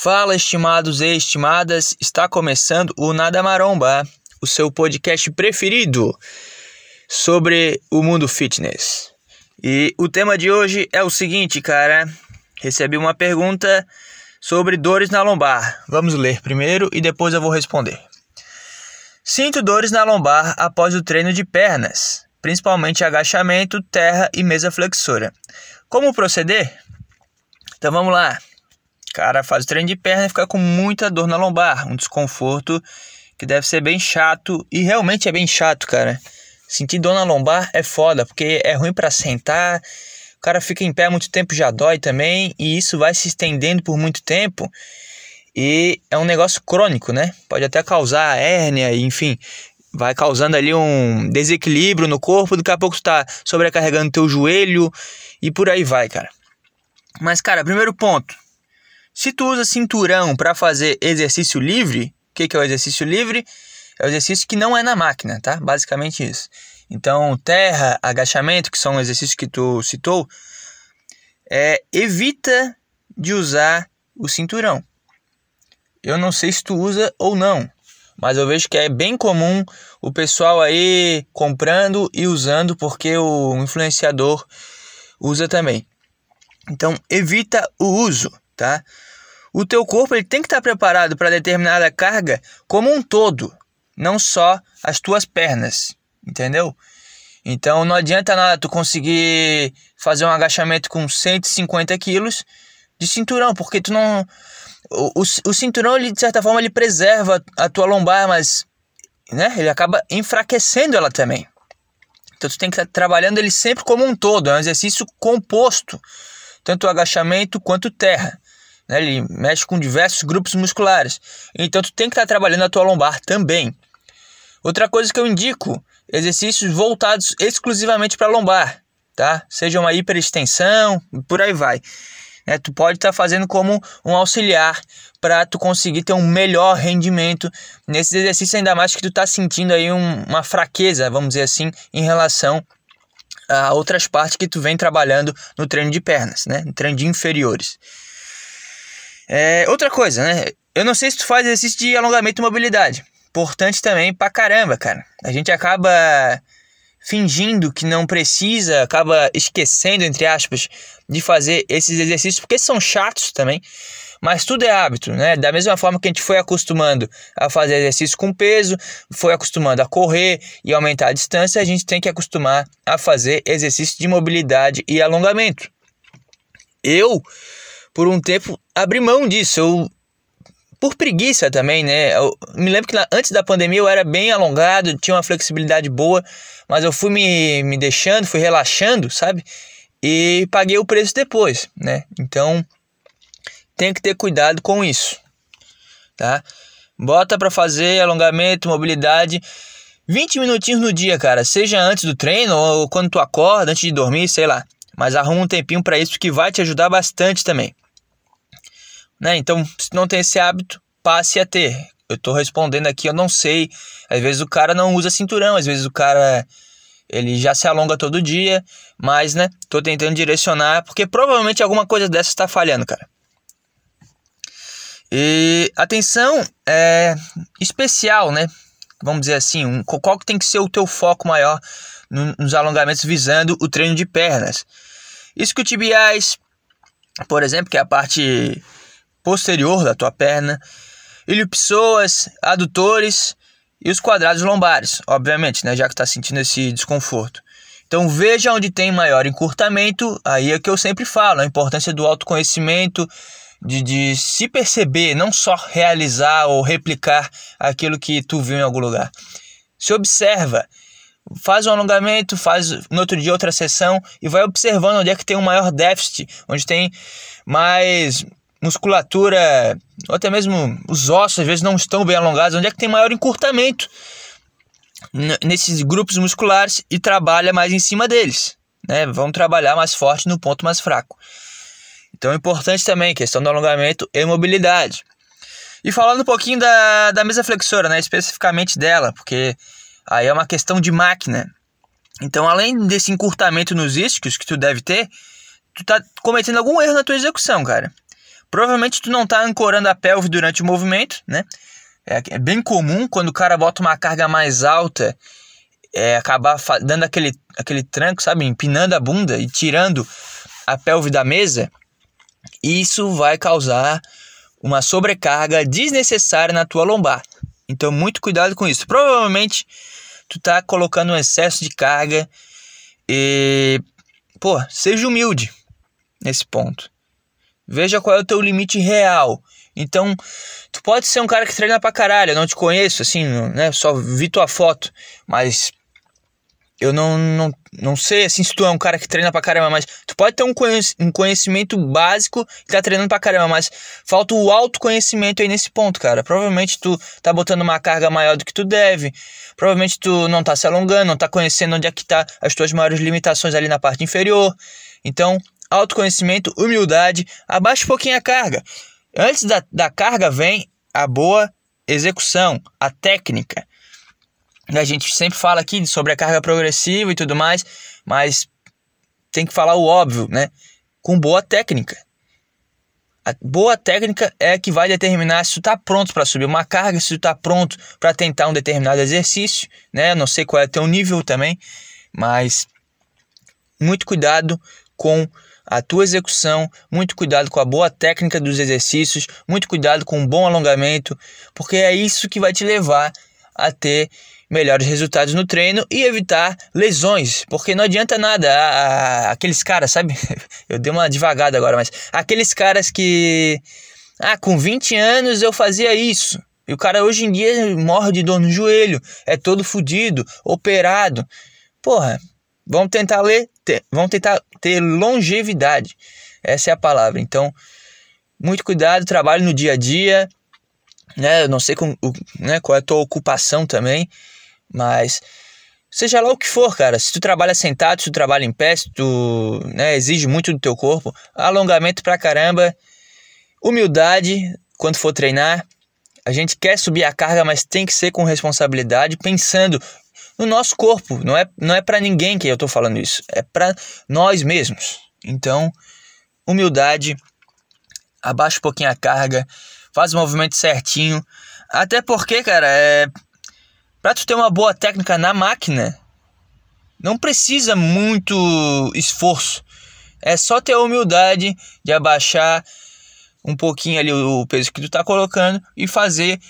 Fala, estimados e estimadas, está começando o Nada Maromba, o seu podcast preferido sobre o mundo fitness. E o tema de hoje é o seguinte, cara. Recebi uma pergunta sobre dores na lombar. Vamos ler primeiro e depois eu vou responder. Sinto dores na lombar após o treino de pernas, principalmente agachamento, terra e mesa flexora. Como proceder? Então vamos lá cara faz o treino de perna e fica com muita dor na lombar, um desconforto que deve ser bem chato e realmente é bem chato, cara. Sentir dor na lombar é foda, porque é ruim para sentar, o cara fica em pé muito tempo já dói também e isso vai se estendendo por muito tempo. E é um negócio crônico, né? Pode até causar hérnia, enfim, vai causando ali um desequilíbrio no corpo, daqui a pouco tu tá sobrecarregando teu joelho e por aí vai, cara. Mas cara, primeiro ponto, se tu usa cinturão para fazer exercício livre, o que, que é o exercício livre? É o exercício que não é na máquina, tá? Basicamente isso. Então, terra, agachamento, que são exercícios que tu citou, é, evita de usar o cinturão. Eu não sei se tu usa ou não, mas eu vejo que é bem comum o pessoal aí comprando e usando porque o influenciador usa também. Então, evita o uso, tá? O teu corpo ele tem que estar preparado para determinada carga como um todo, não só as tuas pernas, entendeu? Então não adianta nada tu conseguir fazer um agachamento com 150 quilos de cinturão, porque tu não. O, o, o cinturão, ele, de certa forma, ele preserva a tua lombar, mas né, ele acaba enfraquecendo ela também. Então tu tem que estar trabalhando ele sempre como um todo, é um exercício composto, tanto o agachamento quanto terra. Né? Ele mexe com diversos grupos musculares. Então tu tem que estar trabalhando a tua lombar também. Outra coisa que eu indico, exercícios voltados exclusivamente para lombar, tá? Seja uma hiperextensão, por aí vai. Né? Tu pode estar fazendo como um auxiliar para tu conseguir ter um melhor rendimento nesses exercícios, ainda mais que tu está sentindo aí um, uma fraqueza, vamos dizer assim, em relação a outras partes que tu vem trabalhando no treino de pernas, né? No treino de inferiores. É, outra coisa, né? Eu não sei se tu faz exercício de alongamento e mobilidade. Importante também pra caramba, cara. A gente acaba fingindo que não precisa, acaba esquecendo, entre aspas, de fazer esses exercícios, porque são chatos também. Mas tudo é hábito, né? Da mesma forma que a gente foi acostumando a fazer exercício com peso, foi acostumando a correr e aumentar a distância, a gente tem que acostumar a fazer exercício de mobilidade e alongamento. Eu por um tempo abri mão disso. Eu por preguiça também, né? Eu me lembro que antes da pandemia eu era bem alongado, tinha uma flexibilidade boa, mas eu fui me, me deixando, fui relaxando, sabe? E paguei o preço depois, né? Então tem que ter cuidado com isso, tá? Bota para fazer alongamento, mobilidade 20 minutinhos no dia, cara, seja antes do treino ou quando tu acorda, antes de dormir, sei lá. Mas arruma um tempinho para isso que vai te ajudar bastante também. Né? Então, se não tem esse hábito, passe a ter. Eu estou respondendo aqui, eu não sei. Às vezes o cara não usa cinturão, às vezes o cara ele já se alonga todo dia, mas né, tô tentando direcionar porque provavelmente alguma coisa dessa está falhando, cara. E atenção é especial, né? Vamos dizer assim, um, qual que tem que ser o teu foco maior no, nos alongamentos visando o treino de pernas? Isquiotibiais, por exemplo, que é a parte posterior da tua perna, iliopissoas, adutores e os quadrados lombares, obviamente, né, já que está sentindo esse desconforto. Então veja onde tem maior encurtamento, aí é que eu sempre falo, a importância do autoconhecimento, de, de se perceber, não só realizar ou replicar aquilo que tu viu em algum lugar. Se observa, faz um alongamento, faz no outro dia outra sessão e vai observando onde é que tem um maior déficit, onde tem mais musculatura, ou até mesmo os ossos às vezes não estão bem alongados, onde é que tem maior encurtamento nesses grupos musculares e trabalha mais em cima deles, né? Vamos trabalhar mais forte no ponto mais fraco. Então é importante também questão do alongamento e mobilidade. E falando um pouquinho da, da mesa flexora, né? Especificamente dela, porque aí é uma questão de máquina. Então, além desse encurtamento nos isquios que tu deve ter, tu tá cometendo algum erro na tua execução, cara. Provavelmente tu não tá ancorando a pelve durante o movimento, né? É, é bem comum quando o cara bota uma carga mais alta, é, acabar dando aquele, aquele tranco, sabe? Empinando a bunda e tirando a pelve da mesa. Isso vai causar uma sobrecarga desnecessária na tua lombar. Então, muito cuidado com isso. Provavelmente tu tá colocando um excesso de carga e pô, seja humilde nesse ponto. Veja qual é o teu limite real. Então, tu pode ser um cara que treina pra caralho, eu não te conheço, assim, né? Só vi tua foto, mas eu não, não, não sei assim se tu é um cara que treina pra caramba, mas tu pode ter um, um conhecimento básico e tá treinando pra caramba, mas falta o autoconhecimento aí nesse ponto, cara. Provavelmente tu tá botando uma carga maior do que tu deve, provavelmente tu não tá se alongando, não tá conhecendo onde é que tá as tuas maiores limitações ali na parte inferior. Então, autoconhecimento, humildade, abaixa um pouquinho a carga. Antes da, da carga vem a boa execução, a técnica. A gente sempre fala aqui sobre a carga progressiva e tudo mais, mas tem que falar o óbvio, né? Com boa técnica. A boa técnica é que vai determinar se tu está pronto para subir uma carga, se tu está pronto para tentar um determinado exercício, né? Não sei qual é o teu nível também, mas muito cuidado com a tua execução, muito cuidado com a boa técnica dos exercícios, muito cuidado com um bom alongamento, porque é isso que vai te levar a ter melhores resultados no treino e evitar lesões, porque não adianta nada aqueles caras, sabe? Eu dei uma devagada agora, mas aqueles caras que ah, com 20 anos eu fazia isso. E o cara hoje em dia morre de dor no joelho, é todo fudido, operado. Porra, vamos tentar ler, ter, vamos tentar ter longevidade. Essa é a palavra. Então, muito cuidado, trabalho no dia a dia, né? Eu não sei com, né, qual é a tua ocupação também, mas seja lá o que for, cara. Se tu trabalha sentado, se tu trabalha em pé, se tu né, exige muito do teu corpo, alongamento pra caramba, humildade quando for treinar. A gente quer subir a carga, mas tem que ser com responsabilidade, pensando no nosso corpo. Não é, não é para ninguém que eu tô falando isso, é para nós mesmos. Então, humildade, abaixa um pouquinho a carga, faz o movimento certinho. Até porque, cara, é para tu ter uma boa técnica na máquina, não precisa muito esforço. É só ter a humildade de abaixar um pouquinho ali o peso que tu tá colocando e fazer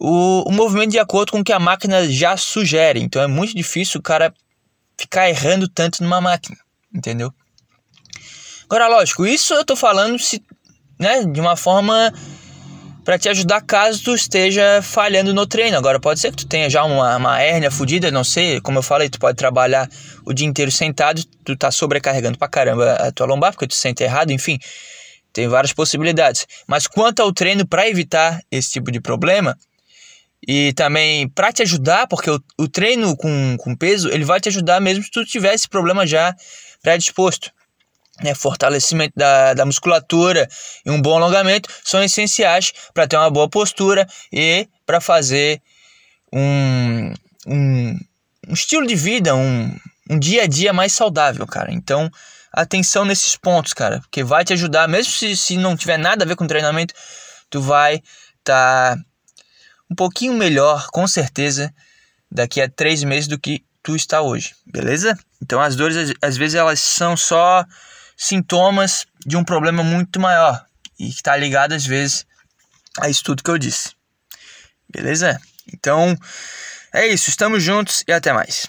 o, o movimento de acordo com o que a máquina já sugere. Então é muito difícil o cara ficar errando tanto numa máquina, entendeu? Agora, lógico, isso eu tô falando se, né, de uma forma para te ajudar caso tu esteja falhando no treino. Agora pode ser que tu tenha já uma, uma hérnia fodida, não sei, como eu falei, tu pode trabalhar o dia inteiro sentado, tu tá sobrecarregando pra caramba a tua lombar porque tu sente errado, enfim. Tem várias possibilidades. Mas quanto ao treino para evitar esse tipo de problema e também para te ajudar, porque o, o treino com, com peso, ele vai te ajudar mesmo se tu tiver esse problema já predisposto né, fortalecimento da, da musculatura e um bom alongamento são essenciais para ter uma boa postura e para fazer um, um, um, estilo de vida, um, um dia a dia mais saudável, cara. Então, atenção nesses pontos, cara, porque vai te ajudar, mesmo se, se não tiver nada a ver com treinamento, tu vai tá um pouquinho melhor, com certeza, daqui a três meses do que tu está hoje, beleza? Então, as dores, às vezes, elas são só sintomas de um problema muito maior e que está ligado às vezes a isso tudo que eu disse. Beleza? Então é isso, estamos juntos e até mais.